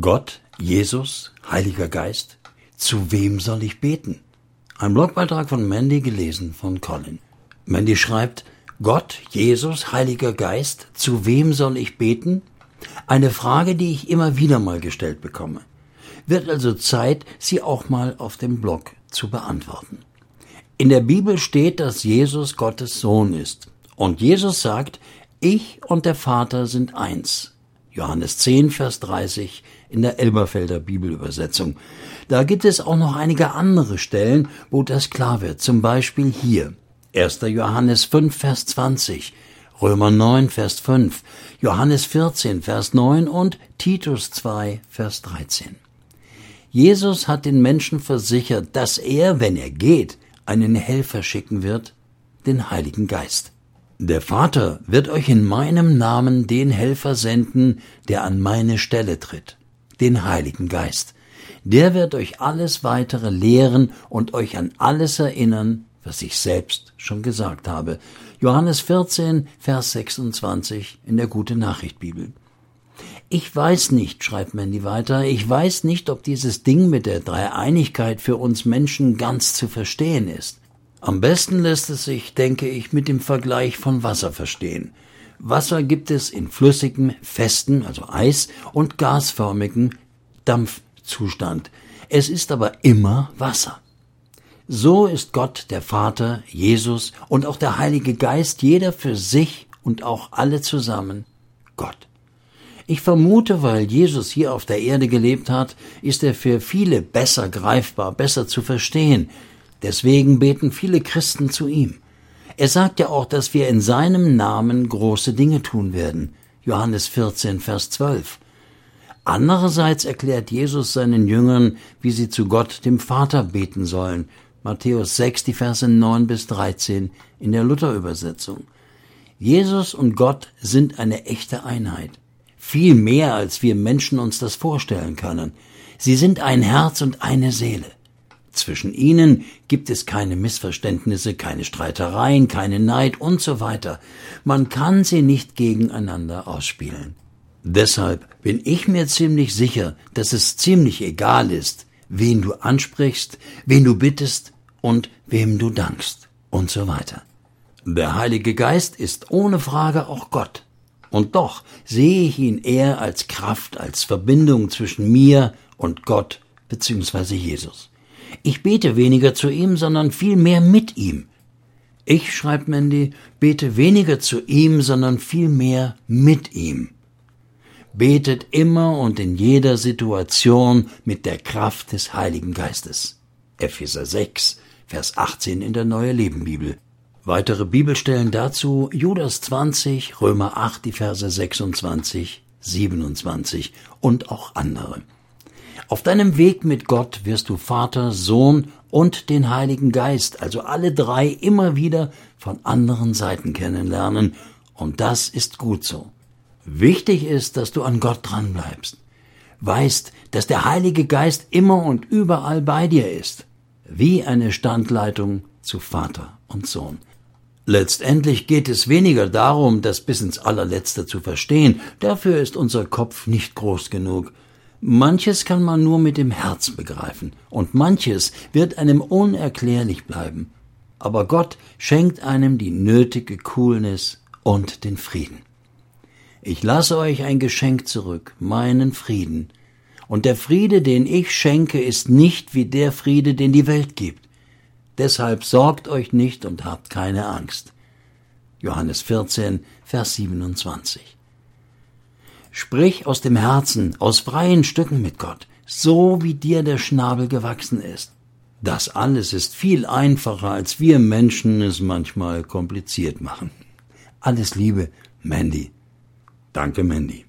Gott, Jesus, Heiliger Geist, zu wem soll ich beten? Ein Blogbeitrag von Mandy gelesen von Colin. Mandy schreibt, Gott, Jesus, Heiliger Geist, zu wem soll ich beten? Eine Frage, die ich immer wieder mal gestellt bekomme. Wird also Zeit, sie auch mal auf dem Blog zu beantworten. In der Bibel steht, dass Jesus Gottes Sohn ist. Und Jesus sagt, ich und der Vater sind eins. Johannes 10, Vers 30 in der Elberfelder Bibelübersetzung. Da gibt es auch noch einige andere Stellen, wo das klar wird. Zum Beispiel hier. 1. Johannes 5, Vers 20, Römer 9, Vers 5, Johannes 14, Vers 9 und Titus 2, Vers 13. Jesus hat den Menschen versichert, dass er, wenn er geht, einen Helfer schicken wird, den Heiligen Geist. Der Vater wird euch in meinem Namen den Helfer senden, der an meine Stelle tritt, den Heiligen Geist. Der wird euch alles weitere lehren und euch an alles erinnern, was ich selbst schon gesagt habe. Johannes 14, Vers 26 in der Gute Nachricht Bibel. Ich weiß nicht, schreibt Mandy weiter, ich weiß nicht, ob dieses Ding mit der Dreieinigkeit für uns Menschen ganz zu verstehen ist. Am besten lässt es sich, denke ich, mit dem Vergleich von Wasser verstehen. Wasser gibt es in flüssigem, festen, also Eis, und gasförmigem Dampfzustand. Es ist aber immer Wasser. So ist Gott, der Vater, Jesus und auch der Heilige Geist, jeder für sich und auch alle zusammen Gott. Ich vermute, weil Jesus hier auf der Erde gelebt hat, ist er für viele besser greifbar, besser zu verstehen, Deswegen beten viele Christen zu ihm. Er sagt ja auch, dass wir in seinem Namen große Dinge tun werden. Johannes 14, Vers 12. Andererseits erklärt Jesus seinen Jüngern, wie sie zu Gott, dem Vater, beten sollen. Matthäus 6, die Verse 9 bis 13 in der Lutherübersetzung. Jesus und Gott sind eine echte Einheit. Viel mehr, als wir Menschen uns das vorstellen können. Sie sind ein Herz und eine Seele. Zwischen ihnen gibt es keine Missverständnisse, keine Streitereien, keine Neid und so weiter. Man kann sie nicht gegeneinander ausspielen. Deshalb bin ich mir ziemlich sicher, dass es ziemlich egal ist, wen du ansprichst, wen du bittest und wem du dankst und so weiter. Der Heilige Geist ist ohne Frage auch Gott. Und doch sehe ich ihn eher als Kraft, als Verbindung zwischen mir und Gott bzw. Jesus. Ich bete weniger zu ihm, sondern vielmehr mit ihm. Ich, schreibt Mandy, bete weniger zu ihm, sondern vielmehr mit ihm. Betet immer und in jeder Situation mit der Kraft des Heiligen Geistes. Epheser 6, Vers 18 in der Neue Leben Bibel. Weitere Bibelstellen dazu Judas 20, Römer 8, die Verse 26, 27 und auch andere. Auf deinem Weg mit Gott wirst du Vater, Sohn und den Heiligen Geist, also alle drei immer wieder von anderen Seiten kennenlernen, und das ist gut so. Wichtig ist, dass du an Gott dranbleibst. Weißt, dass der Heilige Geist immer und überall bei dir ist, wie eine Standleitung zu Vater und Sohn. Letztendlich geht es weniger darum, das bis ins allerletzte zu verstehen, dafür ist unser Kopf nicht groß genug, Manches kann man nur mit dem Herz begreifen, und manches wird einem unerklärlich bleiben. Aber Gott schenkt einem die nötige Coolness und den Frieden. Ich lasse euch ein Geschenk zurück, meinen Frieden. Und der Friede, den ich schenke, ist nicht wie der Friede, den die Welt gibt. Deshalb sorgt euch nicht und habt keine Angst. Johannes 14, Vers 27. Sprich aus dem Herzen, aus freien Stücken mit Gott, so wie dir der Schnabel gewachsen ist. Das alles ist viel einfacher, als wir Menschen es manchmal kompliziert machen. Alles Liebe, Mandy. Danke, Mandy.